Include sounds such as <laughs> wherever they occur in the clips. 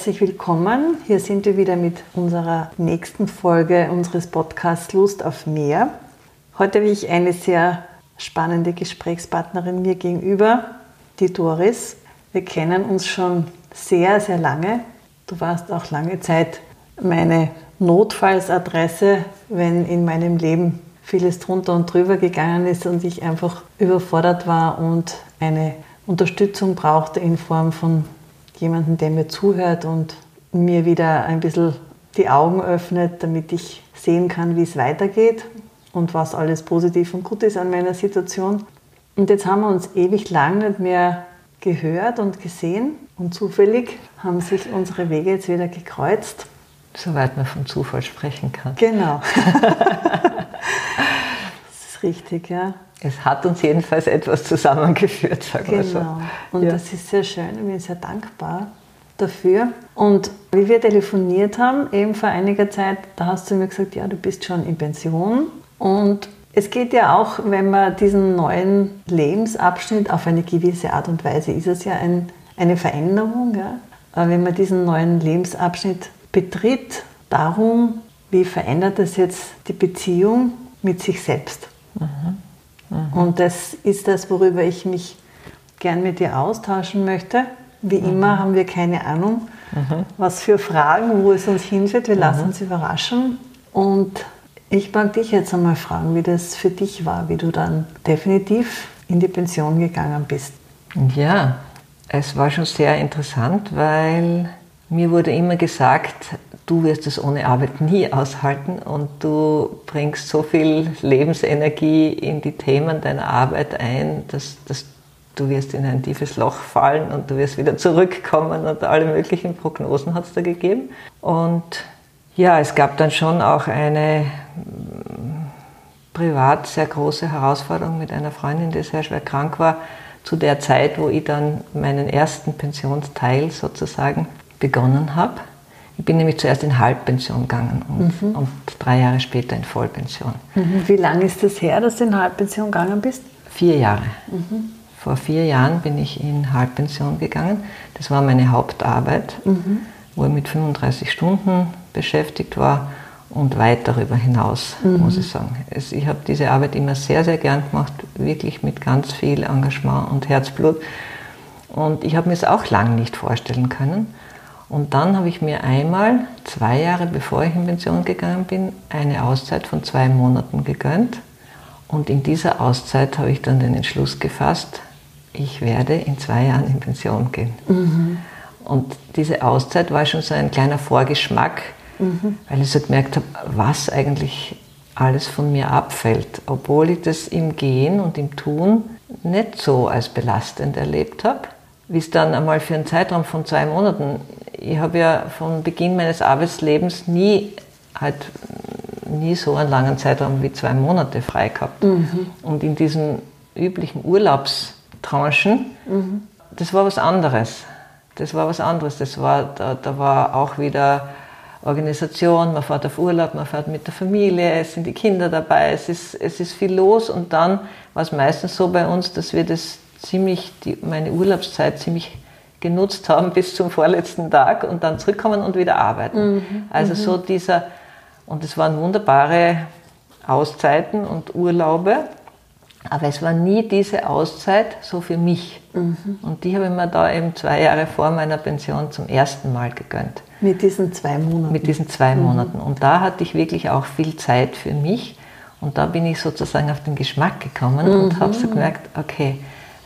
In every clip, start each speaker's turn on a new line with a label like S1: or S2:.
S1: Herzlich willkommen. Hier sind wir wieder mit unserer nächsten Folge unseres Podcasts Lust auf Meer. Heute habe ich eine sehr spannende Gesprächspartnerin mir gegenüber, die Doris. Wir kennen uns schon sehr, sehr lange. Du warst auch lange Zeit meine Notfallsadresse, wenn in meinem Leben vieles drunter und drüber gegangen ist und ich einfach überfordert war und eine Unterstützung brauchte in Form von jemandem, der mir zuhört und mir wieder ein bisschen die Augen öffnet, damit ich sehen kann, wie es weitergeht und was alles positiv und gut ist an meiner Situation. Und jetzt haben wir uns ewig lang nicht mehr gehört und gesehen und zufällig haben sich unsere Wege jetzt wieder gekreuzt.
S2: Soweit man vom Zufall sprechen kann.
S1: Genau. <laughs> das ist richtig, ja.
S2: Es hat uns jedenfalls etwas zusammengeführt, sagen
S1: genau.
S2: wir so.
S1: Genau. Und ja. das ist sehr schön. Ich bin sehr dankbar dafür. Und wie wir telefoniert haben, eben vor einiger Zeit, da hast du mir gesagt, ja, du bist schon in Pension. Und es geht ja auch, wenn man diesen neuen Lebensabschnitt auf eine gewisse Art und Weise, ist es ja ein, eine Veränderung, ja? wenn man diesen neuen Lebensabschnitt betritt, darum, wie verändert es jetzt die Beziehung mit sich selbst. Mhm. Und das ist das, worüber ich mich gern mit dir austauschen möchte. Wie mhm. immer haben wir keine Ahnung, was für Fragen, wo es uns hinführt. Wir lassen uns überraschen. Und ich mag dich jetzt einmal fragen, wie das für dich war, wie du dann definitiv in die Pension gegangen bist.
S2: Ja, es war schon sehr interessant, weil mir wurde immer gesagt, du wirst es ohne Arbeit nie aushalten und du bringst so viel Lebensenergie in die Themen deiner Arbeit ein, dass, dass du wirst in ein tiefes Loch fallen und du wirst wieder zurückkommen und alle möglichen Prognosen hat es da gegeben. Und ja, es gab dann schon auch eine mm, privat sehr große Herausforderung mit einer Freundin, die sehr schwer krank war, zu der Zeit, wo ich dann meinen ersten Pensionsteil sozusagen begonnen habe. Ich bin nämlich zuerst in Halbpension gegangen und, mhm. und drei Jahre später in Vollpension.
S1: Mhm. Wie lange ist das her, dass du in Halbpension gegangen bist?
S2: Vier Jahre. Mhm. Vor vier Jahren bin ich in Halbpension gegangen. Das war meine Hauptarbeit, mhm. wo ich mit 35 Stunden beschäftigt war und weit darüber hinaus, mhm. muss ich sagen. Es, ich habe diese Arbeit immer sehr, sehr gern gemacht, wirklich mit ganz viel Engagement und Herzblut. Und ich habe mir es auch lange nicht vorstellen können. Und dann habe ich mir einmal, zwei Jahre bevor ich in Pension gegangen bin, eine Auszeit von zwei Monaten gegönnt. Und in dieser Auszeit habe ich dann den Entschluss gefasst, ich werde in zwei Jahren in Pension gehen. Mhm. Und diese Auszeit war schon so ein kleiner Vorgeschmack, mhm. weil ich so gemerkt habe, was eigentlich alles von mir abfällt, obwohl ich das im Gehen und im Tun nicht so als belastend erlebt habe wie es dann einmal für einen Zeitraum von zwei Monaten, ich habe ja von Beginn meines Arbeitslebens nie halt nie so einen langen Zeitraum wie zwei Monate frei gehabt. Mhm. Und in diesen üblichen Urlaubstranchen, mhm. das war was anderes. Das war was anderes. Das war, da, da war auch wieder Organisation, man fährt auf Urlaub, man fährt mit der Familie, es sind die Kinder dabei, es ist, es ist viel los und dann war es meistens so bei uns, dass wir das ziemlich die, meine Urlaubszeit ziemlich genutzt haben bis zum vorletzten Tag und dann zurückkommen und wieder arbeiten. Mhm. Also mhm. so dieser, und es waren wunderbare Auszeiten und Urlaube, aber es war nie diese Auszeit so für mich. Mhm. Und die habe ich mir da eben zwei Jahre vor meiner Pension zum ersten Mal gegönnt.
S1: Mit diesen zwei Monaten?
S2: Mit diesen zwei mhm. Monaten. Und da hatte ich wirklich auch viel Zeit für mich. Und da bin ich sozusagen auf den Geschmack gekommen und habe so mhm. gemerkt, okay,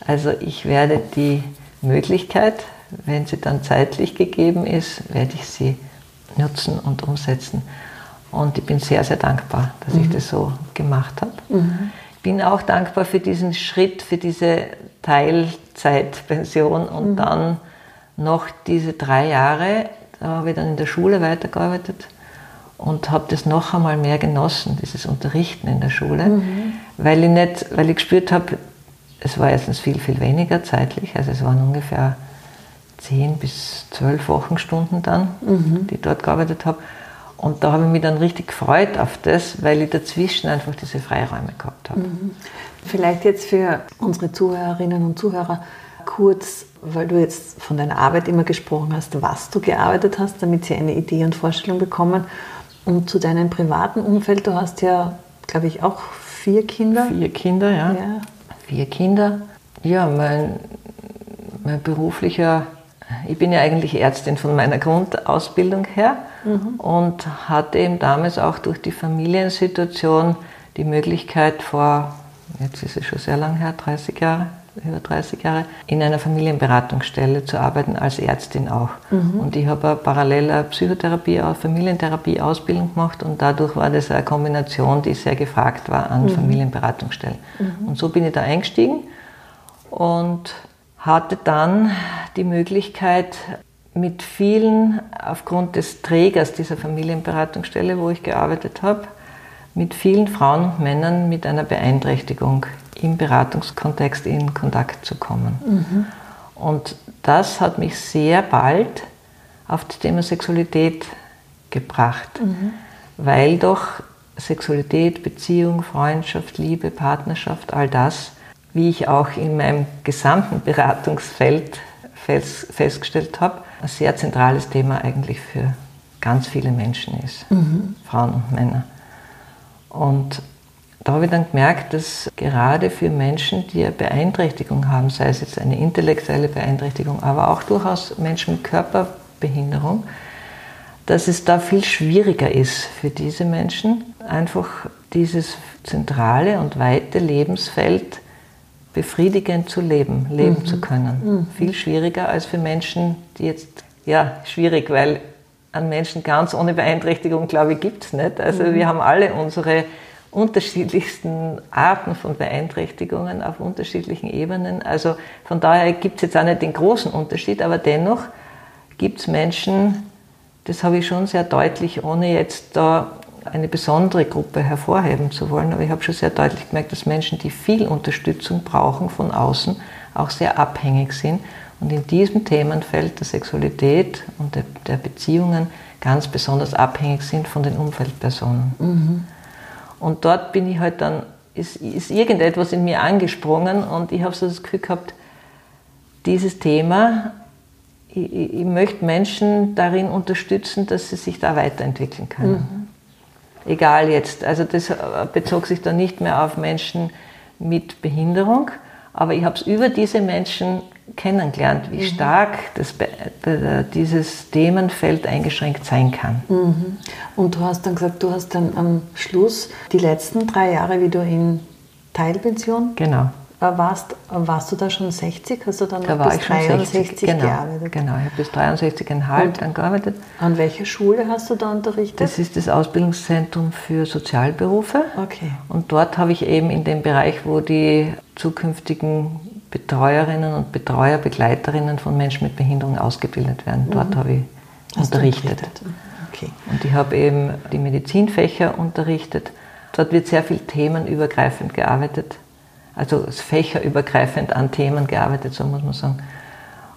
S2: also ich werde die Möglichkeit, wenn sie dann zeitlich gegeben ist, werde ich sie nutzen und umsetzen. Und ich bin sehr, sehr dankbar, dass mhm. ich das so gemacht habe. Mhm. Ich bin auch dankbar für diesen Schritt, für diese Teilzeitpension und mhm. dann noch diese drei Jahre, da habe ich dann in der Schule weitergearbeitet und habe das noch einmal mehr genossen, dieses Unterrichten in der Schule, mhm. weil ich nicht, weil ich gespürt habe, es war erstens viel, viel weniger zeitlich, also es waren ungefähr zehn bis zwölf Wochenstunden dann, mhm. die ich dort gearbeitet habe. Und da habe ich mich dann richtig gefreut auf das, weil ich dazwischen einfach diese Freiräume gehabt habe. Mhm.
S1: Vielleicht jetzt für unsere Zuhörerinnen und Zuhörer kurz, weil du jetzt von deiner Arbeit immer gesprochen hast, was du gearbeitet hast, damit sie eine Idee und Vorstellung bekommen. Und zu deinem privaten Umfeld, du hast ja, glaube ich, auch vier Kinder.
S2: Vier Kinder, ja. ja. Vier Kinder. Ja, mein, mein beruflicher, ich bin ja eigentlich Ärztin von meiner Grundausbildung her mhm. und hatte eben damals auch durch die Familiensituation die Möglichkeit vor, jetzt ist es schon sehr lang her, 30 Jahre, über 30 Jahre, in einer Familienberatungsstelle zu arbeiten, als Ärztin auch. Mhm. Und ich habe parallel eine Psychotherapie, eine Familientherapie-Ausbildung gemacht und dadurch war das eine Kombination, die sehr gefragt war an mhm. Familienberatungsstellen. Mhm. Und so bin ich da eingestiegen und hatte dann die Möglichkeit, mit vielen, aufgrund des Trägers dieser Familienberatungsstelle, wo ich gearbeitet habe, mit vielen Frauen und Männern mit einer Beeinträchtigung im Beratungskontext in Kontakt zu kommen. Mhm. Und das hat mich sehr bald auf das Thema Sexualität gebracht, mhm. weil doch Sexualität, Beziehung, Freundschaft, Liebe, Partnerschaft, all das, wie ich auch in meinem gesamten Beratungsfeld festgestellt habe, ein sehr zentrales Thema eigentlich für ganz viele Menschen ist, mhm. Frauen und Männer. Und da habe ich dann gemerkt, dass gerade für Menschen, die eine Beeinträchtigung haben, sei es jetzt eine intellektuelle Beeinträchtigung, aber auch durchaus Menschen mit Körperbehinderung, dass es da viel schwieriger ist für diese Menschen, einfach dieses zentrale und weite Lebensfeld befriedigend zu leben, leben mhm. zu können. Mhm. Viel schwieriger als für Menschen, die jetzt, ja, schwierig, weil an Menschen ganz ohne Beeinträchtigung, glaube ich, gibt es nicht. Also mhm. wir haben alle unsere unterschiedlichsten Arten von Beeinträchtigungen auf unterschiedlichen Ebenen. Also von daher gibt es jetzt auch nicht den großen Unterschied, aber dennoch gibt es Menschen, das habe ich schon sehr deutlich, ohne jetzt da eine besondere Gruppe hervorheben zu wollen, aber ich habe schon sehr deutlich gemerkt, dass Menschen, die viel Unterstützung brauchen von außen, auch sehr abhängig sind und in diesem Themenfeld der Sexualität und der, Beziehungen ganz besonders abhängig sind von den Umfeldpersonen. Mhm. Und dort bin ich halt dann, ist, ist irgendetwas in mir angesprungen und ich habe so das Gefühl gehabt, dieses Thema, ich, ich, möchte Menschen darin unterstützen, dass sie sich da weiterentwickeln können. Mhm. Egal jetzt, also das bezog sich dann nicht mehr auf Menschen mit Behinderung, aber ich habe es über diese Menschen kennengelernt, wie mhm. stark das, dieses Themenfeld eingeschränkt sein kann.
S1: Mhm. Und du hast dann gesagt, du hast dann am Schluss die letzten drei Jahre, wie du in Teilpension
S2: genau.
S1: warst, warst du da schon 60? Hast du dann
S2: da
S1: noch
S2: bis 63 genau, gearbeitet? Genau, ich habe bis 63,5 dann gearbeitet.
S1: An welcher Schule hast du da unterrichtet?
S2: Das ist das Ausbildungszentrum für Sozialberufe.
S1: Okay.
S2: Und dort habe ich eben in dem Bereich, wo die zukünftigen Betreuerinnen und Betreuer, Begleiterinnen von Menschen mit Behinderung ausgebildet werden. Dort mhm. habe ich Hast unterrichtet. Okay. Und ich habe eben die Medizinfächer unterrichtet. Dort wird sehr viel themenübergreifend gearbeitet, also fächerübergreifend an Themen gearbeitet, so muss man sagen.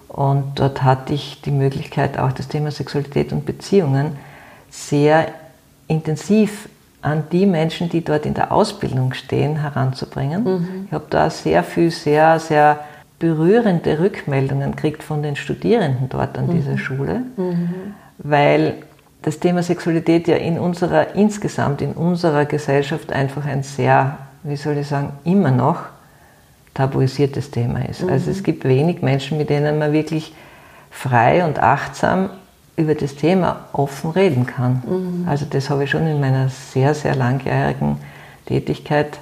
S2: Und dort hatte ich die Möglichkeit, auch das Thema Sexualität und Beziehungen sehr intensiv an die Menschen, die dort in der Ausbildung stehen, heranzubringen. Mhm. Ich habe da sehr viel, sehr, sehr berührende Rückmeldungen gekriegt von den Studierenden dort an mhm. dieser Schule, mhm. weil das Thema Sexualität ja in unserer, insgesamt in unserer Gesellschaft einfach ein sehr, wie soll ich sagen, immer noch tabuisiertes Thema ist. Also es mhm. gibt wenig Menschen, mit denen man wirklich frei und achtsam über das Thema offen reden kann. Mhm. Also das habe ich schon in meiner sehr, sehr langjährigen Tätigkeit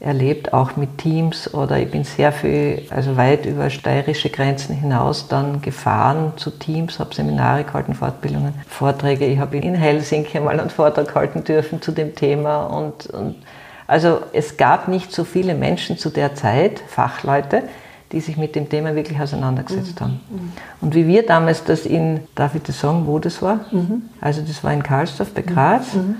S2: erlebt, auch mit Teams oder ich bin sehr viel, also weit über steirische Grenzen hinaus dann gefahren zu Teams, habe Seminare gehalten, Fortbildungen, Vorträge. Ich habe in Helsinki mal einen Vortrag halten dürfen zu dem Thema und, und also es gab nicht so viele Menschen zu der Zeit, Fachleute, die sich mit dem Thema wirklich auseinandergesetzt mhm. haben. Und wie wir damals das in, darf ich das sagen, wo das war? Mhm. Also das war in Karlsdorf bei Graz, mhm.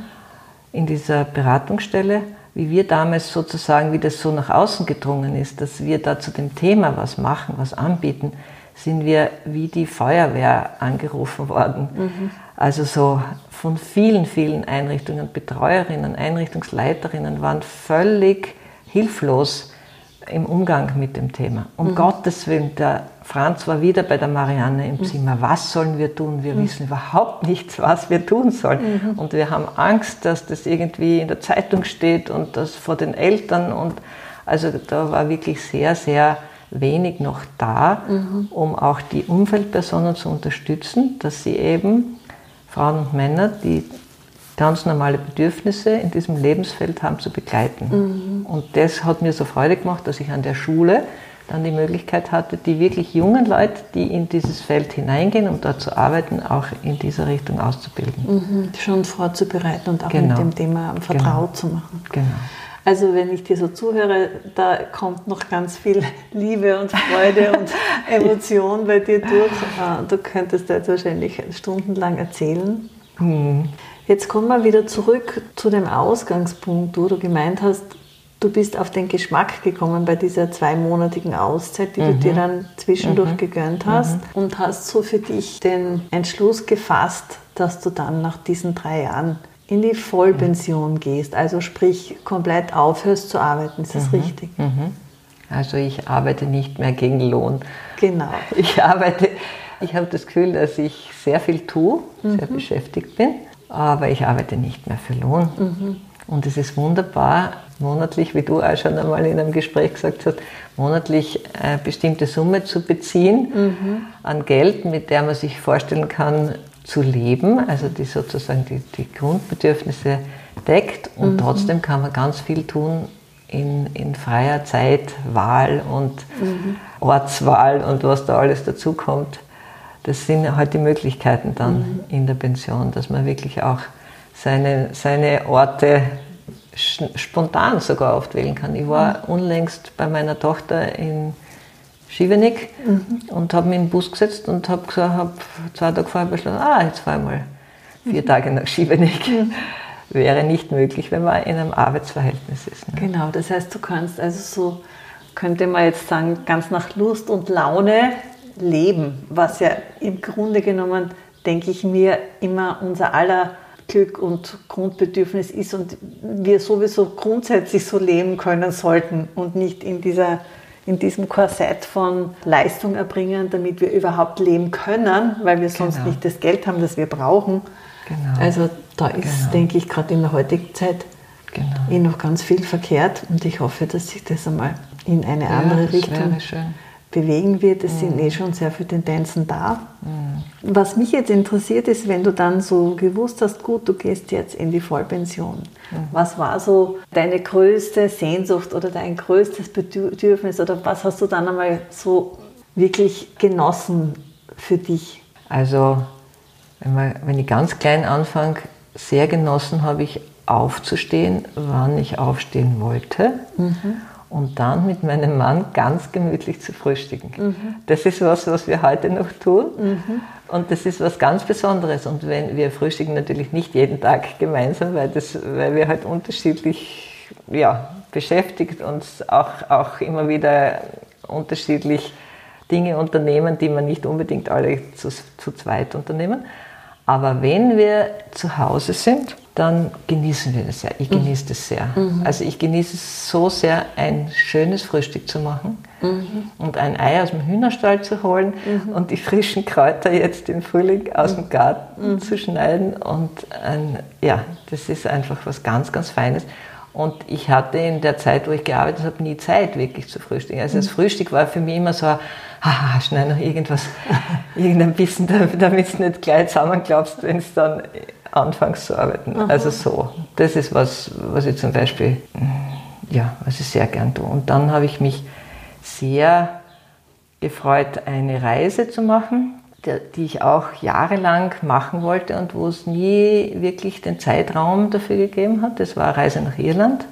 S2: in dieser Beratungsstelle, wie wir damals sozusagen, wie das so nach außen gedrungen ist, dass wir da zu dem Thema was machen, was anbieten, sind wir wie die Feuerwehr angerufen worden. Mhm. Also so von vielen, vielen Einrichtungen, Betreuerinnen, Einrichtungsleiterinnen waren völlig hilflos im Umgang mit dem Thema. Um mhm. Gottes Willen, der Franz war wieder bei der Marianne im Zimmer. Was sollen wir tun? Wir wissen überhaupt nicht, was wir tun sollen. Und wir haben Angst, dass das irgendwie in der Zeitung steht und das vor den Eltern. Und also da war wirklich sehr, sehr wenig noch da, um auch die Umfeldpersonen zu unterstützen, dass sie eben Frauen und Männer, die ganz normale Bedürfnisse in diesem Lebensfeld haben, zu begleiten. Und das hat mir so Freude gemacht, dass ich an der Schule dann die Möglichkeit hatte, die wirklich jungen Leute, die in dieses Feld hineingehen, um dort zu arbeiten, auch in dieser Richtung auszubilden.
S1: Mhm, schon vorzubereiten und auch
S2: Genau.
S1: mit dem Thema vertraut
S2: Genau.
S1: zu machen.
S2: Genau.
S1: Also wenn ich dir so zuhöre, da kommt noch ganz viel Liebe und Freude <laughs> und Emotion bei dir durch. Äh, Du könntest da jetzt wahrscheinlich stundenlang erzählen.
S2: Hm.
S1: Jetzt kommen wir wieder zurück zu dem Ausgangspunkt, wo du gemeint hast, du bist auf den Geschmack gekommen bei dieser zweimonatigen Auszeit, die du dir dann zwischendurch gegönnt hast und hast so für dich den Entschluss gefasst, dass du dann nach diesen drei Jahren in die Vollpension gehst, also sprich komplett aufhörst zu arbeiten. Ist das richtig?
S2: Also ich arbeite nicht mehr gegen Lohn.
S1: Genau.
S2: Ich arbeite, ich habe das Gefühl, dass ich sehr viel tue, sehr beschäftigt bin, aber ich arbeite nicht mehr für Lohn. Und es ist wunderbar, monatlich, wie du auch schon einmal in einem Gespräch gesagt hast, monatlich eine bestimmte Summe zu beziehen an Geld, mit der man sich vorstellen kann, zu leben, also die sozusagen die, die Grundbedürfnisse deckt. Und trotzdem kann man ganz viel tun in, in freier Zeit, Wahl und Ortswahl und was da alles dazukommt. Das sind halt die Möglichkeiten dann in der Pension, dass man wirklich auch seine, seine Orte spontan sogar oft wählen kann. Ich war unlängst bei meiner Tochter in Schivenik und habe mich in den Bus gesetzt und habe hab zwei Tage vorher beschlossen, ah, jetzt fahre ich mal vier Tage nach Schivenik. Wäre nicht möglich, wenn man in einem Arbeitsverhältnis ist. Ne?
S1: Genau, das heißt, du kannst also so, könnte man jetzt sagen, ganz nach Lust und Laune leben, was ja im Grunde genommen, denke ich mir, immer unser aller Glück und Grundbedürfnis ist und wir sowieso grundsätzlich so leben können sollten und nicht in, dieser, in diesem Korsett von Leistung erbringen, damit wir überhaupt leben können, weil wir sonst
S2: Genau.
S1: nicht das Geld haben, das wir brauchen.
S2: Genau.
S1: Also da ist,
S2: Genau.
S1: denke ich, gerade in der heutigen Zeit
S2: Genau.
S1: eh noch ganz viel verkehrt und ich hoffe, dass sich das einmal in eine
S2: Ja,
S1: andere Richtung. Bewegen wird. Es sind eh schon sehr viele Tendenzen da. Was mich jetzt interessiert ist, wenn du dann so gewusst hast, gut, du gehst jetzt in die Vollpension. Was war so deine größte Sehnsucht oder dein größtes Bedürfnis oder was hast du dann einmal so wirklich genossen für dich?
S2: Also, wenn, man, wenn ich ganz klein anfange, sehr genossen habe ich aufzustehen, wann ich aufstehen wollte. Und dann mit meinem Mann ganz gemütlich zu frühstücken. Das ist was, was wir heute noch tun. Und das ist was ganz Besonderes. Und wenn wir frühstücken natürlich nicht jeden Tag gemeinsam, weil, das, weil wir halt unterschiedlich ja, beschäftigt uns auch, auch immer wieder unterschiedlich Dinge unternehmen, die man nicht unbedingt alle zu, zu zweit unternehmen. Aber wenn wir zu Hause sind, dann genießen wir das sehr. Ich genieße das sehr. Also ich genieße es so sehr, ein schönes Frühstück zu machen und ein Ei aus dem Hühnerstall zu holen und die frischen Kräuter jetzt im Frühling aus dem Garten zu schneiden. Und ein, ja, das ist einfach was ganz, ganz Feines. Und ich hatte in der Zeit, wo ich gearbeitet habe, nie Zeit wirklich zu frühstücken. Also das Frühstück war für mich immer so, haha, schnell noch irgendwas, <laughs> irgendein Bissen, damit du nicht gleich zusammenklappst, wenn es dann anfängst zu arbeiten. Also so, das ist was, was ich zum Beispiel, ja, was ich sehr gern tue. Und dann habe ich mich sehr gefreut, eine Reise zu machen, die ich auch jahrelang machen wollte und wo es nie wirklich den Zeitraum dafür gegeben hat. Das war eine Reise nach Irland.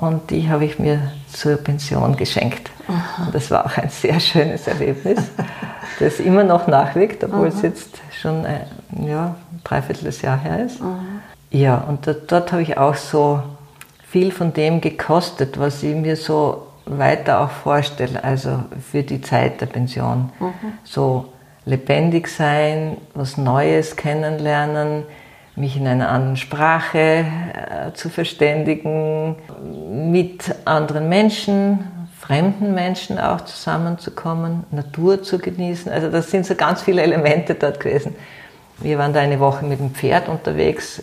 S2: Und die habe ich mir zur Pension geschenkt. Und das war auch ein sehr schönes Erlebnis, <laughs> das immer noch nachwirkt, obwohl es jetzt schon ein ja, ein Dreivierteljahr her ist. Ja, und dort, dort habe ich auch so viel von dem gekostet, was ich mir so weiter auch vorstelle, also für die Zeit der Pension. So lebendig sein, was Neues kennenlernen, mich in einer anderen Sprache äh, zu verständigen, mit anderen Menschen, fremden Menschen auch zusammenzukommen, Natur zu genießen. Also das sind so ganz viele Elemente dort gewesen. Wir waren da eine Woche mit dem Pferd unterwegs.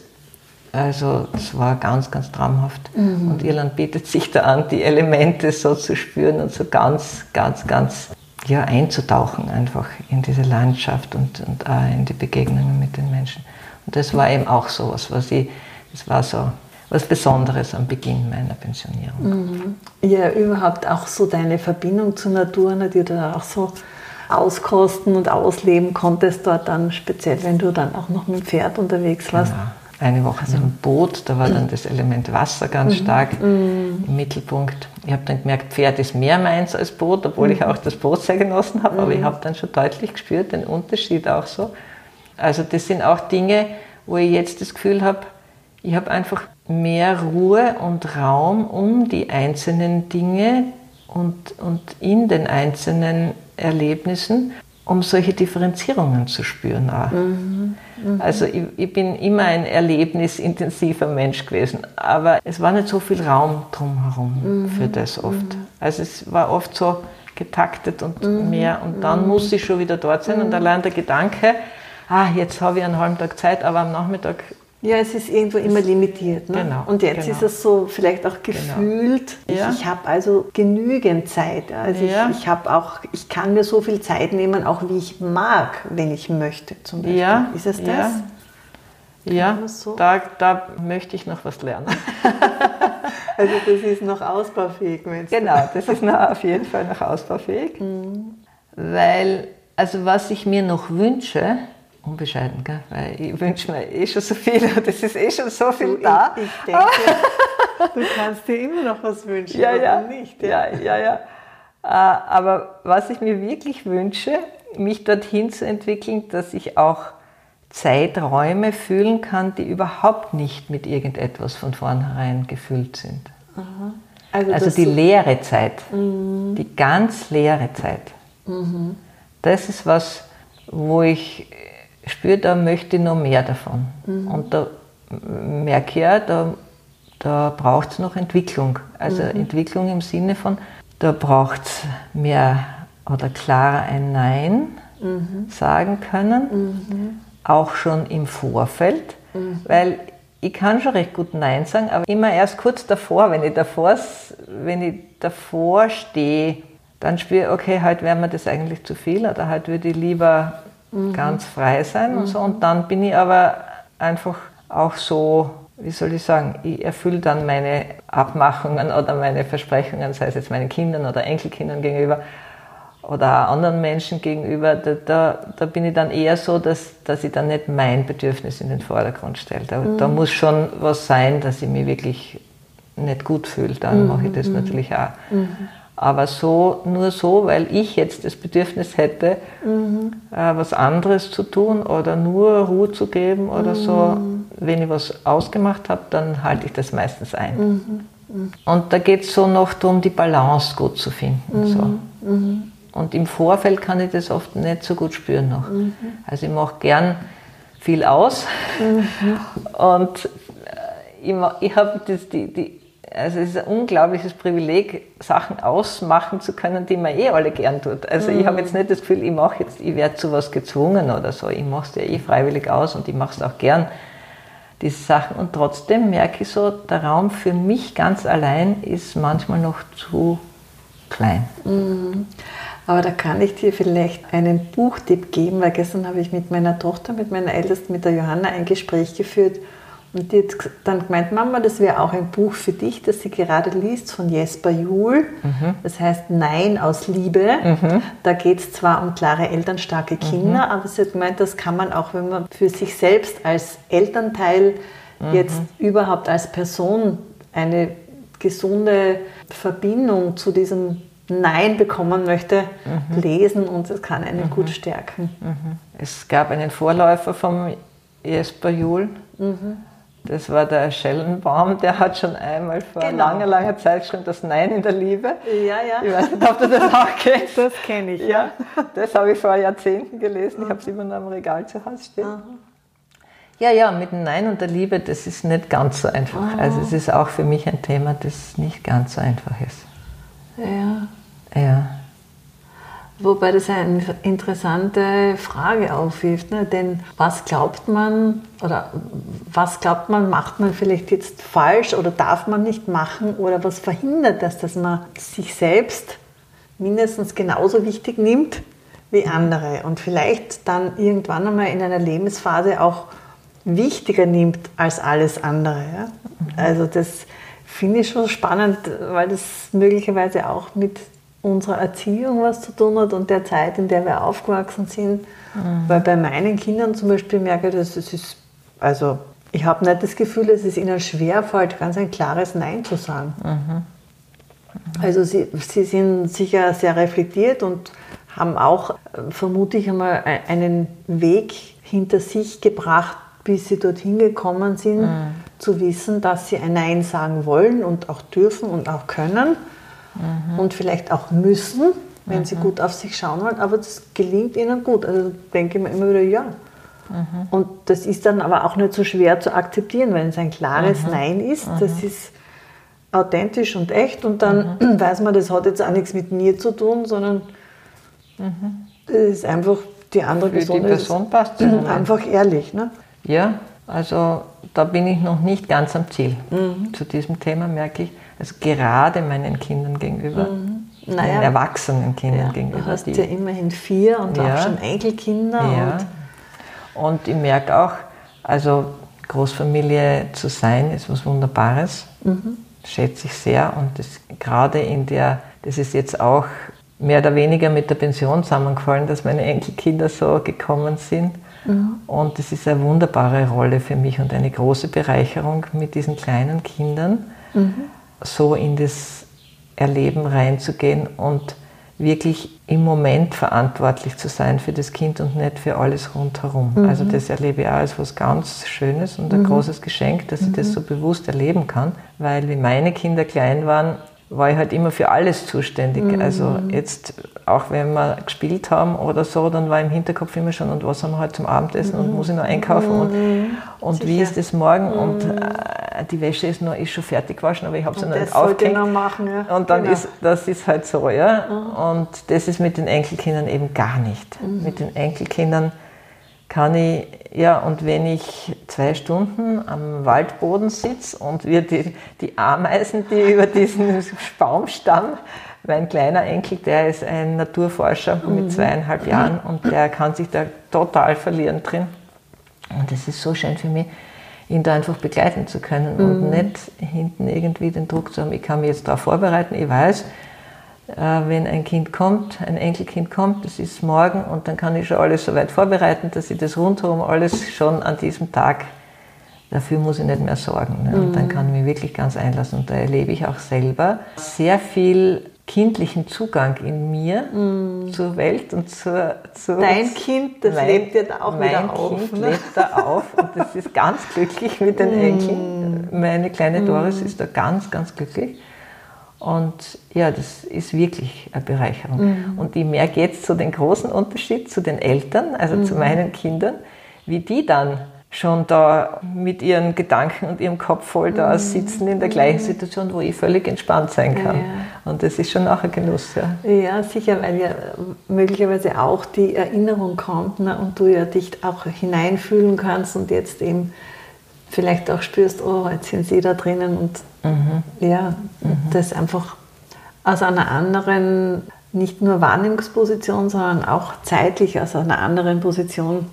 S2: Also es war ganz, ganz traumhaft. Mhm. Und Irland bietet sich da an, die Elemente so zu spüren und so ganz, ganz, ganz ja, einzutauchen einfach in diese Landschaft und, und auch in die Begegnungen mit den Menschen. Und das war eben auch so was, was ich, das war so was Besonderes am Beginn meiner Pensionierung.
S1: Mhm. Ja, überhaupt auch so deine Verbindung zur Natur, die du da auch so auskosten und ausleben konntest dort dann, speziell wenn du dann auch noch mit dem Pferd unterwegs warst. Genau.
S2: Eine Woche also, dem Boot, da war dann das Element Wasser ganz mhm. stark mhm. im Mittelpunkt. Ich habe dann gemerkt, Pferd ist mehr meins als Boot, obwohl ich mhm. auch das Boot sehr genossen habe, aber ich mhm. habe dann schon deutlich gespürt, den Unterschied auch so. Also das sind auch Dinge, wo ich jetzt das Gefühl habe, ich habe einfach mehr Ruhe und Raum um die einzelnen Dinge und, und in den einzelnen Erlebnissen, um solche Differenzierungen zu spüren. Auch. Mhm. Mhm. Also ich, ich, bin immer ein erlebnisintensiver Mensch gewesen, aber es war nicht so viel Raum drumherum mhm. für das oft. Mhm. Also es war oft so getaktet und mhm. mehr und dann mhm. muss ich schon wieder dort sein und allein der Gedanke, ah, jetzt habe ich einen halben Tag Zeit, aber am Nachmittag
S1: ja, es ist irgendwo immer limitiert. Ne? Genau, und jetzt genau. ist es so vielleicht auch genau. gefühlt, genau. ja. ich, ich habe also genügend Zeit. Also ja. ich, ich habe auch, ich kann mir so viel Zeit nehmen, auch wie ich mag, wenn ich möchte zum Beispiel. Ja. Ist es das?
S2: Ja, so? da, da möchte ich noch was lernen. <laughs>
S1: also das ist noch ausbaufähig,
S2: meinst du? Genau, das ist noch auf jeden Fall noch ausbaufähig. Mhm. Weil, also was ich mir noch wünsche, unbescheiden, gell? weil ich wünsche mir eh schon so viel <laughs> und es ist eh schon so viel du, da.
S1: Ich, ich denke, du kannst dir immer noch was wünschen,
S2: ja, ja. nicht? Ja, ja, ja. ja. Äh, aber was ich mir wirklich wünsche, mich dorthin zu entwickeln, dass ich auch Zeiträume fühlen kann, die überhaupt nicht mit irgendetwas von vornherein gefüllt sind. Also, also die leere Zeit, mhm. die ganz leere Zeit. Mhm. Das ist was, wo ich spüre, da möchte ich noch mehr davon. Mhm. Und da merke ich ja, da, da braucht es noch Entwicklung. Also mhm. Entwicklung im Sinne von, da braucht es mehr oder klarer ein Nein mhm. sagen können, mhm. auch schon im Vorfeld, mhm. weil ich kann schon recht gut Nein sagen, aber immer erst kurz davor, wenn ich davor, wenn ich davor stehe, dann spüre ich, okay, heute wäre mir das eigentlich zu viel oder heute würde ich lieber mhm. ganz frei sein mhm. und so. Und dann bin ich aber einfach auch so, wie soll ich sagen, ich erfülle dann meine Abmachungen oder meine Versprechungen, sei es jetzt meinen Kindern oder Enkelkindern gegenüber oder auch anderen Menschen gegenüber, da, da, da, bin ich dann eher so, dass, dass ich dann nicht mein Bedürfnis in den Vordergrund stelle. Da, mhm. da muss schon was sein, dass ich mich wirklich nicht gut fühle. Dann mhm. mache ich das mhm. natürlich auch. Aber so, nur so, weil ich jetzt das Bedürfnis hätte, mhm. äh, was anderes zu tun oder nur Ruhe zu geben oder mhm. so, wenn ich was ausgemacht habe, dann halte ich das meistens ein. Mhm. mhm. Und da geht es so noch darum, die Balance gut zu finden. So. Mhm. Mhm. Und im Vorfeld kann ich das oft nicht so gut spüren noch. Also ich mache gern viel aus <laughs> und äh, ich, ich habe die, die also es ist ein unglaubliches Privileg, Sachen ausmachen zu können, die man eh alle gern tut. Also mhm. ich habe jetzt nicht das Gefühl, ich mache jetzt, ich werde zu was gezwungen oder so. Ich mache es ja eh freiwillig aus und ich mache es auch gern, diese Sachen. Und trotzdem merke ich so, der Raum für mich ganz allein ist manchmal noch zu klein.
S1: Mhm. Aber da kann ich dir vielleicht einen Buchtipp geben, weil gestern habe ich mit meiner Tochter, mit meiner Ältesten, mit der Johanna ein Gespräch geführt und die hat dann gemeint, Mama, das wäre auch ein Buch für dich, das sie gerade liest von Jesper Juhl. Mhm. Das heißt Nein aus Liebe. Mhm. Da geht es zwar um klare elternstarke Kinder, mhm. aber sie hat gemeint, das kann man auch, wenn man für sich selbst als Elternteil mhm. jetzt überhaupt als Person eine gesunde Verbindung zu diesem Nein bekommen möchte, mhm. lesen und es kann einen gut stärken.
S2: Es gab einen Vorläufer vom Jesper Juhl. Mhm. Das war der Schellenbaum, der hat schon einmal vor genau. langer, langer Zeit geschrieben, das Nein in der Liebe.
S1: Ja, ja.
S2: Ich weiß nicht, ob du das auch <laughs> kennst.
S1: Das kenne ich.
S2: Ja, das habe ich vor Jahrzehnten gelesen. Ich habe es immer noch im Regal zu Hause stehen. Aha. Ja, ja, mit dem Nein und der Liebe, das ist nicht ganz so einfach. Aha. Also es ist auch für mich ein Thema, das nicht ganz so einfach ist.
S1: Ja.
S2: Ja.
S1: Wobei das eine interessante Frage aufwirft, ne? denn was glaubt man oder was glaubt man, macht man vielleicht jetzt falsch oder darf man nicht machen oder was verhindert das, dass man sich selbst mindestens genauso wichtig nimmt wie andere und vielleicht dann irgendwann einmal in einer Lebensphase auch wichtiger nimmt als alles andere. Ja? Also das finde ich schon spannend, weil das möglicherweise auch mit unserer Erziehung was zu tun hat und der Zeit, in der wir aufgewachsen sind. Mhm. Weil bei meinen Kindern zum Beispiel merke ich, dass es ist, also ich habe nicht das Gefühl, dass es ihnen schwerfällt, ganz ein klares Nein zu sagen. Mhm. Also sie, sie sind sicher sehr reflektiert und haben auch, vermute ich einmal, einen Weg hinter sich gebracht, bis sie dorthin gekommen sind, mhm. zu wissen, dass sie ein Nein sagen wollen und auch dürfen und auch können mhm. und vielleicht auch müssen, wenn mhm. sie gut auf sich schauen wollen, aber das gelingt ihnen gut. Also denke ich mir immer wieder, ja. Mhm. Und das ist dann aber auch nicht so schwer zu akzeptieren, wenn es ein klares mhm. Nein ist. Das mhm. ist authentisch und echt und dann mhm. <clears throat> weiß man, das hat jetzt auch nichts mit mir zu tun, sondern das ist einfach die andere
S2: Für
S1: Person.
S2: Die Person passt <clears throat>
S1: einfach ehrlich. Ne?
S2: Ja, also da bin ich noch nicht ganz am Ziel. Mhm. Zu diesem Thema merke ich, also gerade meinen Kindern gegenüber, mhm. naja, meinen erwachsenen Kindern
S1: ja,
S2: gegenüber.
S1: Du hast die, ja immerhin vier und ja, auch schon Enkelkinder.
S2: Ja. Und, und ich merke auch, also Großfamilie zu sein, ist was Wunderbares. Mhm. Schätze ich sehr. Und das, gerade in der, das ist jetzt auch mehr oder weniger mit der Pension zusammengefallen, dass meine Enkelkinder so gekommen sind. Mhm. Und es ist eine wunderbare Rolle für mich und eine große Bereicherung mit diesen kleinen Kindern, mhm. so in das Erleben reinzugehen und wirklich im Moment verantwortlich zu sein für das Kind und nicht für alles rundherum. Mhm. Also das erlebe ich auch als was ganz Schönes und ein mhm. großes Geschenk, dass ich das mhm. so bewusst erleben kann, weil wie meine Kinder klein waren, war ich halt immer für alles zuständig. Mhm. Also jetzt, auch wenn wir gespielt haben oder so, dann war im Hinterkopf immer schon, und was haben wir heute zum Abendessen mhm. und muss ich noch einkaufen und, mhm. und wie ist das morgen mhm. und äh, die Wäsche ist, noch, ist schon fertig gewaschen, aber ich habe sie noch nicht aufgehängt. Noch
S1: machen, ja.
S2: Und dann genau. ist, das ist halt so, ja. Mhm. Und das ist mit den Enkelkindern eben gar nicht. Mhm. Mit den Enkelkindern kann ich, ja, und wenn ich zwei Stunden am Waldboden sitze und wir die, die Ameisen, die <laughs> über diesen Baumstamm, mein kleiner Enkel, der ist ein Naturforscher mit mhm. zweieinhalb Jahren und der kann sich da total verlieren drin. Und es ist so schön für mich, ihn da einfach begleiten zu können und mhm. nicht hinten irgendwie den Druck zu haben, ich kann mich jetzt darauf vorbereiten, ich weiß, wenn ein Kind kommt, ein Enkelkind kommt, das ist morgen und dann kann ich schon alles so weit vorbereiten, dass ich das rundherum alles schon an diesem Tag, dafür muss ich nicht mehr sorgen. Ne? Und dann mhm. kann ich mich wirklich ganz einlassen und da erlebe ich auch selber sehr viel kindlichen Zugang in mir mm. zur Welt und zur, zur
S1: Dein Kind, das mein, lebt ja da auch wieder auf.
S2: Mein Kind ne? lebt da auf und das ist ganz glücklich mit den. Enkeln. Meine kleine Doris mm. ist da ganz, ganz glücklich. Und ja, das ist wirklich eine Bereicherung. Mhm. Und ich merke jetzt so den großen Unterschied zu den Eltern, also mhm. zu meinen Kindern, wie die dann schon da mit ihren Gedanken und ihrem Kopf voll da mhm. sitzen in der gleichen mhm. Situation, wo ich völlig entspannt sein kann. Ja. Und das ist schon auch ein Genuss.
S1: Ja, ja sicher, weil ja möglicherweise auch die Erinnerung kommt ne, und du ja dich auch hineinfühlen kannst und jetzt eben vielleicht auch spürst, oh, jetzt sind sie da drinnen und mhm. ja, mhm. das einfach aus einer anderen, nicht nur Wahrnehmungsposition, sondern auch zeitlich aus einer anderen Position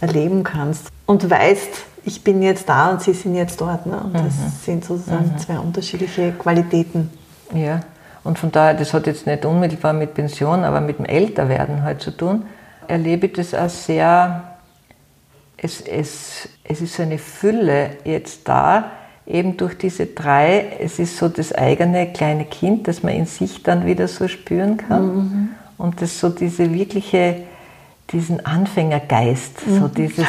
S1: erleben kannst und weißt, ich bin jetzt da und sie sind jetzt dort. Ne? Und das mhm. sind sozusagen mhm. zwei unterschiedliche Qualitäten.
S2: Ja, und von daher, das hat jetzt nicht unmittelbar mit Pension, aber mit dem Älterwerden halt zu tun, erlebe ich das auch sehr es, es, es ist so eine Fülle jetzt da, eben durch diese drei, es ist so das eigene kleine Kind, das man in sich dann wieder so spüren kann. Mhm. Und das so diese wirkliche, diesen Anfängergeist, mhm. so dieses,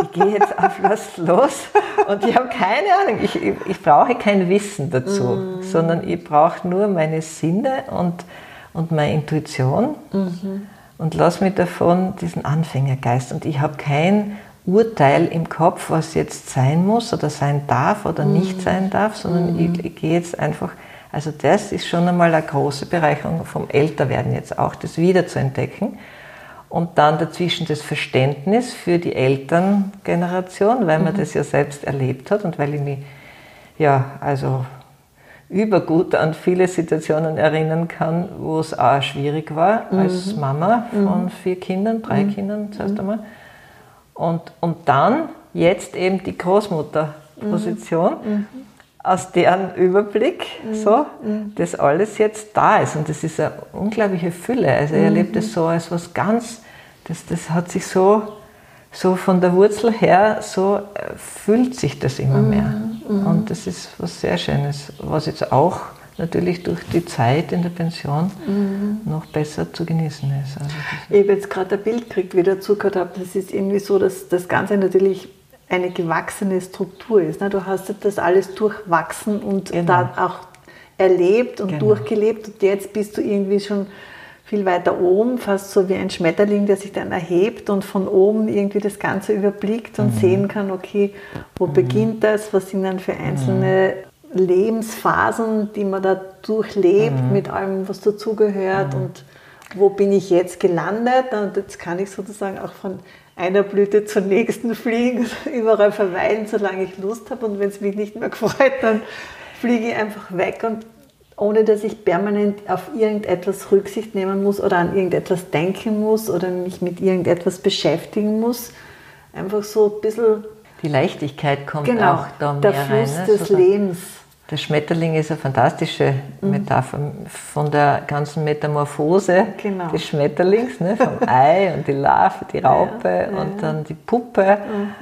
S2: ich gehe jetzt auf was los und ich habe keine Ahnung, ich, ich, ich, brauche kein Wissen dazu, mhm. sondern ich brauche nur meine Sinne und, und meine Intuition mhm. und lasse mich davon diesen Anfängergeist. Und ich habe kein Urteil im Kopf, was jetzt sein muss oder sein darf oder mhm. nicht sein darf, sondern mhm. ich, ich, gehe jetzt einfach Also das ist schon einmal eine große Bereicherung vom Älterwerden jetzt auch, das wieder zu entdecken. Und dann dazwischen das Verständnis für die Elterngeneration, weil man mhm. das ja selbst erlebt hat und weil ich mich ja, also übergut an viele Situationen erinnern kann, wo es auch schwierig war mhm. als Mama von mhm. vier Kindern, drei mhm. Kindern zuerst mhm. einmal. Und, und dann jetzt eben die Großmutterposition, mhm. mhm. aus deren Überblick so das alles jetzt da ist. Und das ist eine unglaubliche Fülle. Also er erlebt es so als was ganz, das, das hat sich so, so von der Wurzel her, so äh, fühlt sich das immer mehr. Mhm. Und das ist was sehr Schönes, was jetzt auch natürlich durch die Zeit in der Pension mhm. noch besser zu genießen ist.
S1: Also ich habe jetzt gerade ein Bild gekriegt, wie ich dazu gehört habe. Das ist irgendwie so, dass das Ganze natürlich eine gewachsene Struktur ist. Ne? Du hast das alles durchwachsen und genau. da auch erlebt und genau. durchgelebt und jetzt bist du irgendwie schon viel weiter oben, fast so wie ein Schmetterling, der sich dann erhebt und von oben irgendwie das Ganze überblickt und mhm. sehen kann, okay, wo mhm. beginnt das, was sind dann für einzelne mhm. Lebensphasen, die man da durchlebt, mhm. mit allem, was dazugehört mhm. und wo bin ich jetzt gelandet und jetzt kann ich sozusagen auch von einer Blüte zur nächsten fliegen, <laughs> überall verweilen, solange ich Lust habe und wenn es mich nicht mehr <laughs> gefreut, dann fliege ich einfach weg und ohne dass ich permanent auf irgendetwas Rücksicht nehmen muss oder an irgendetwas denken muss oder mich mit irgendetwas beschäftigen muss. Einfach so ein bisschen.
S2: Die Leichtigkeit kommt genau, auch da mehr
S1: der Fluss rein. Ne? des so Lebens.
S2: Der Schmetterling ist eine fantastische mhm. Metapher von der ganzen Metamorphose genau. des Schmetterlings, ne? vom <laughs> Ei und die Larve, die Raupe ja, ja. und dann die Puppe mhm.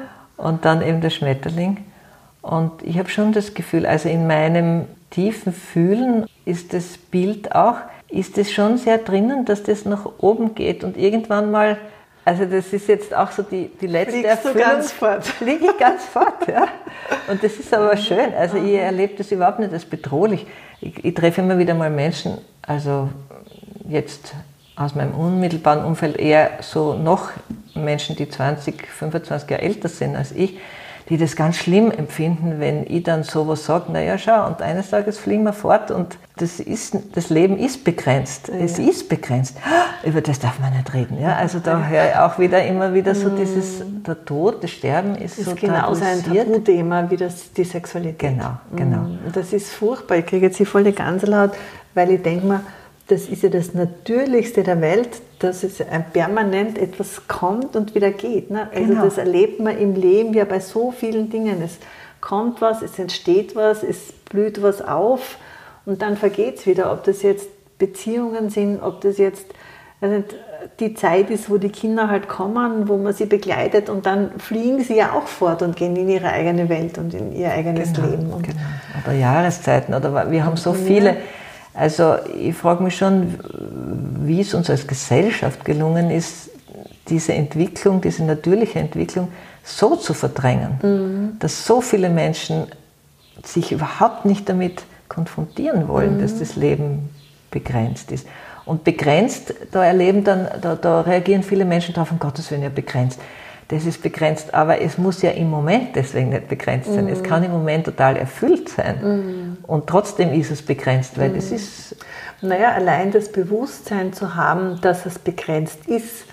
S2: und dann eben der Schmetterling. Und ich habe schon das Gefühl, also in meinem tiefen Fühlen ist das Bild auch, ist es schon sehr drinnen, dass das nach oben geht und irgendwann mal, also das ist jetzt auch so die, die letzte
S1: Fliegst Erfüllung. Du ganz fort.
S2: Fliege ich ganz fort, ja. Und das ist aber schön. Also ich erlebe das überhaupt nicht als bedrohlich. Ich, ich treffe immer wieder mal Menschen, also jetzt aus meinem unmittelbaren Umfeld eher so noch Menschen, die 20, 25 Jahre älter sind als ich, die das ganz schlimm empfinden, wenn ich dann sowas sage, naja, schau, und eines Tages fliegen wir fort und das, ist, das Leben ist begrenzt. Ja. Es ist begrenzt. <gasps> Über das darf man nicht reden. Ja? Also da höre ich auch wieder immer wieder so mm. dieses, der Tod, das Sterben ist, ist so
S1: genauso ein Tabuthema wie das, die Sexualität.
S2: Genau, genau.
S1: Mm. Das ist furchtbar. Ich kriege jetzt hier voll die Gänsehaut, weil ich denke mir, das ist ja das Natürlichste der Welt, dass es permanent etwas kommt und wieder geht. Ne? Also genau. das erlebt man im Leben ja bei so vielen Dingen. Es kommt was, es entsteht was, es blüht was auf und dann vergeht es wieder. Ob das jetzt Beziehungen sind, ob das jetzt also die Zeit ist, wo die Kinder halt kommen, wo man sie begleitet und dann fliegen sie ja auch fort und gehen in ihre eigene Welt und in ihr eigenes
S2: genau,
S1: Leben.
S2: Und genau. Oder Jahreszeiten oder wir haben so viele also ich frage mich schon, wie es uns als Gesellschaft gelungen ist, diese Entwicklung, diese natürliche Entwicklung so zu verdrängen, mhm. dass so viele Menschen sich überhaupt nicht damit konfrontieren wollen, mhm. dass das Leben begrenzt ist. Und begrenzt, da erleben dann, da, da reagieren viele Menschen darauf, um Gottes Willen ja begrenzt das ist begrenzt, aber es muss ja im Moment deswegen nicht begrenzt sein. Mhm. Es kann im Moment total erfüllt sein mhm. und trotzdem ist es begrenzt, weil mhm. es ist.
S1: Naja, allein das Bewusstsein zu haben, dass es begrenzt ist,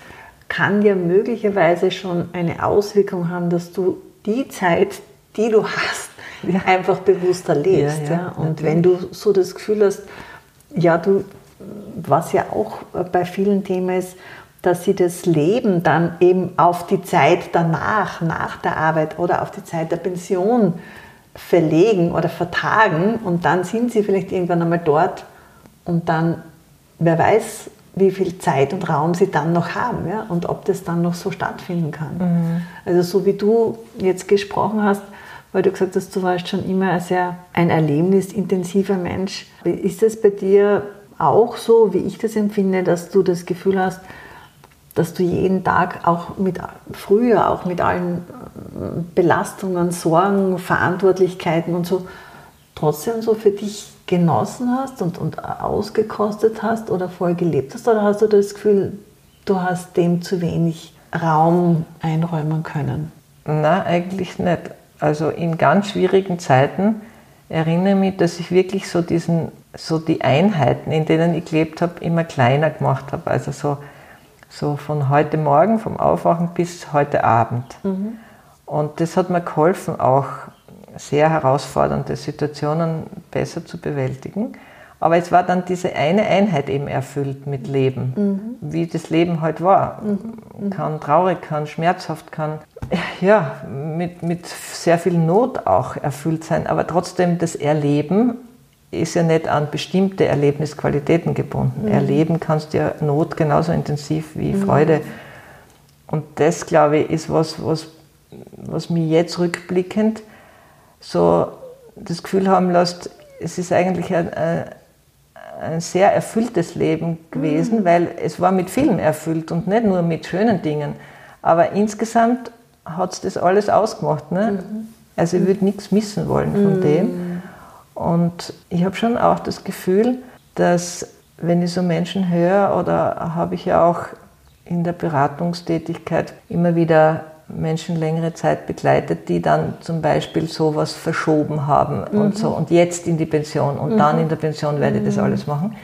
S1: kann ja möglicherweise schon eine Auswirkung haben, dass du die Zeit, die du hast, ja. einfach bewusster lebst. Ja, ja, und wenn du so das Gefühl hast, ja, du, was ja auch bei vielen Themen ist, dass sie das Leben dann eben auf die Zeit danach, nach der Arbeit oder auf die Zeit der Pension verlegen oder vertagen und dann sind sie vielleicht irgendwann einmal dort und dann, wer weiß, wie viel Zeit und Raum sie dann noch haben ja? und ob das dann noch so stattfinden kann. Mhm. Also so wie du jetzt gesprochen hast, weil du gesagt hast, du warst schon immer ein sehr ein erlebnisintensiver Mensch. Ist es bei dir auch so, wie ich das empfinde, dass du das Gefühl hast, dass du jeden Tag auch mit, früher auch mit allen äh, Belastungen, Sorgen, Verantwortlichkeiten und so, trotzdem so für dich genossen hast und, und ausgekostet hast oder voll gelebt hast? Oder hast du das Gefühl, du hast dem zu wenig Raum einräumen können?
S2: Na, eigentlich nicht. Also in ganz schwierigen Zeiten erinnere ich mich, dass ich wirklich so diesen so die Einheiten, in denen ich gelebt habe, immer kleiner gemacht habe. Also so, so von heute Morgen, vom Aufwachen bis heute Abend. Mhm. Und das hat mir geholfen, auch sehr herausfordernde Situationen besser zu bewältigen. Aber es war dann diese eine Einheit eben erfüllt mit Leben, mhm. wie das Leben halt war. Mhm. Kann traurig, kann schmerzhaft, kann ja, mit, mit sehr viel Not auch erfüllt sein. Aber trotzdem das Erleben ist ja nicht an bestimmte Erlebnisqualitäten gebunden. Mhm. Erleben kannst du ja Not genauso intensiv wie mhm. Freude. Und das, glaube ich, ist was, was, was mich jetzt rückblickend so das Gefühl haben lässt, es ist eigentlich ein, ein sehr erfülltes Leben gewesen, mhm. weil es war mit vielen erfüllt und nicht nur mit schönen Dingen. Aber insgesamt hat es das alles ausgemacht. Ne? Mhm. Also ich würde nichts missen wollen von mhm. dem. Und ich habe schon auch das Gefühl, dass wenn ich so Menschen höre, oder habe ich ja auch in der Beratungstätigkeit immer wieder Menschen längere Zeit begleitet, die dann zum Beispiel sowas verschoben haben mhm. und so und jetzt in die Pension und mhm. dann in der Pension werde ich das mhm. alles machen,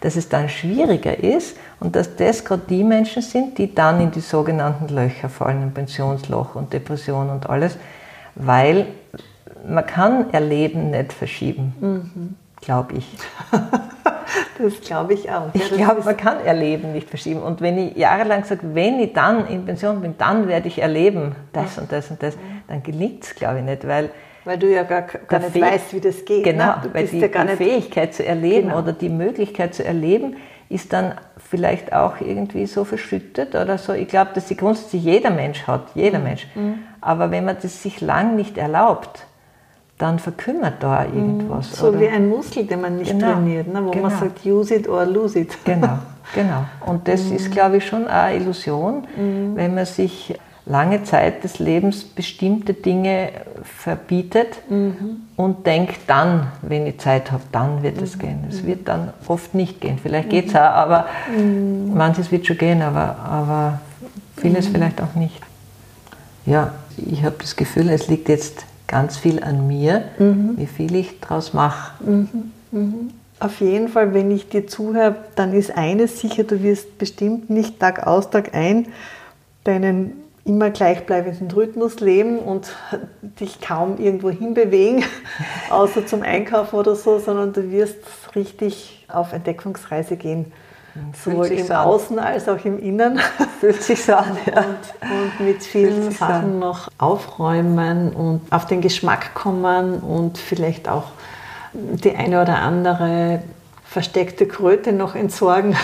S2: dass es dann schwieriger ist und dass das gerade die Menschen sind, die dann in die sogenannten Löcher fallen, im Pensionsloch und Depression und alles, weil man kann Erleben nicht verschieben, mhm. glaube ich. <laughs>
S1: Das glaube ich auch.
S2: Ich glaube, man kann Erleben nicht verschieben. Und wenn ich jahrelang sage, wenn ich dann in Pension bin, dann werde ich erleben, das und das und das, dann gelingt es, glaube ich, nicht, weil
S1: weil du ja gar, gar nicht weißt, wie das geht.
S2: Ne? Genau, ne? weil die, ja die Fähigkeit zu erleben genau. oder die Möglichkeit zu erleben ist dann vielleicht auch irgendwie so verschüttet oder so. Ich glaube, dass sie grundsätzlich jeder Mensch hat, jeder mhm. Mensch. Mhm. Aber wenn man das sich lang nicht erlaubt, dann verkümmert da mhm. irgendwas.
S1: So oder? wie ein Muskel, den man nicht genau. trainiert, ne? wo genau. man sagt, use it or lose it.
S2: Genau, <laughs> genau. Und das mhm. ist, glaube ich, schon eine Illusion, mhm. wenn man sich lange Zeit des Lebens bestimmte Dinge verbietet mhm. und denkt, dann, wenn ich Zeit habe, dann wird es mhm. gehen. Es wird dann oft nicht gehen. Vielleicht geht es auch, aber manches wird schon gehen, aber, aber vieles vielleicht auch nicht. Ja, ich habe das Gefühl, es liegt jetzt ganz viel an mir, mhm. wie viel ich daraus mache. Mhm.
S1: Mhm. Auf jeden Fall, wenn ich dir zuhöre, dann ist eines sicher, du wirst bestimmt nicht Tag aus, Tag ein deinen immer gleichbleibenden Rhythmus leben und dich kaum irgendwo hinbewegen, <laughs> außer zum Einkaufen oder so, sondern du wirst richtig auf Entdeckungsreise gehen. Sowohl im so Außen als auch im Innen. <laughs>
S2: Fühlt sich so an,
S1: ja. Und, und mit vielen Sachen noch aufräumen und auf den Geschmack kommen und vielleicht auch die eine oder andere versteckte Kröte noch entsorgen,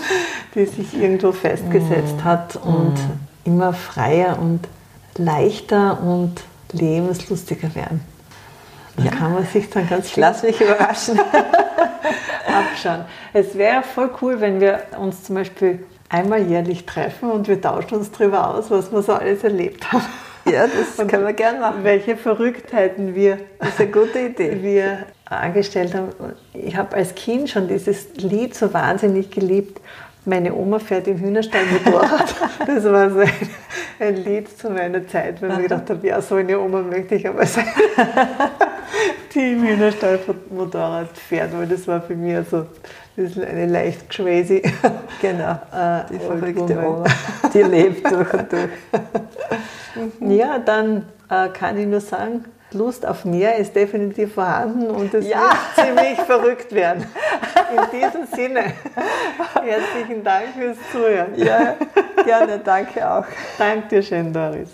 S1: <laughs> die sich irgendwo festgesetzt mm. hat und mm. immer freier und leichter und lebenslustiger werden. Da ja. kann man sich dann ganz
S2: ich lass mich überraschen. <laughs>
S1: abschauen. Es wäre voll cool, wenn wir uns zum Beispiel einmal jährlich treffen und wir tauschen uns darüber aus, was wir so alles erlebt haben.
S2: Ja, das und können wir gerne machen.
S1: Welche Verrücktheiten wir, das ist eine gute Idee, wir angestellt haben. Ich habe als Kind schon dieses Lied so wahnsinnig geliebt. Meine Oma fährt im Hühnerstall Motorrad. <laughs> Das war so ein, ein Lied zu meiner Zeit, weil ich mir gedacht habe, ja, so eine Oma möchte ich aber sein, <laughs> die im Hühnerstall Motorrad fährt, weil das war für mich so also eine leicht crazy. <laughs>
S2: Genau, äh, die verrückte Oma, die lebt durch und durch. <laughs>
S1: Ja, dann äh, kann ich nur sagen, Lust auf mehr ist definitiv vorhanden und es ja. wird ziemlich <laughs> verrückt werden. In diesem Sinne, herzlichen Dank fürs Zuhören.
S2: Ja, gerne, danke auch.
S1: Danke dir schön, Doris.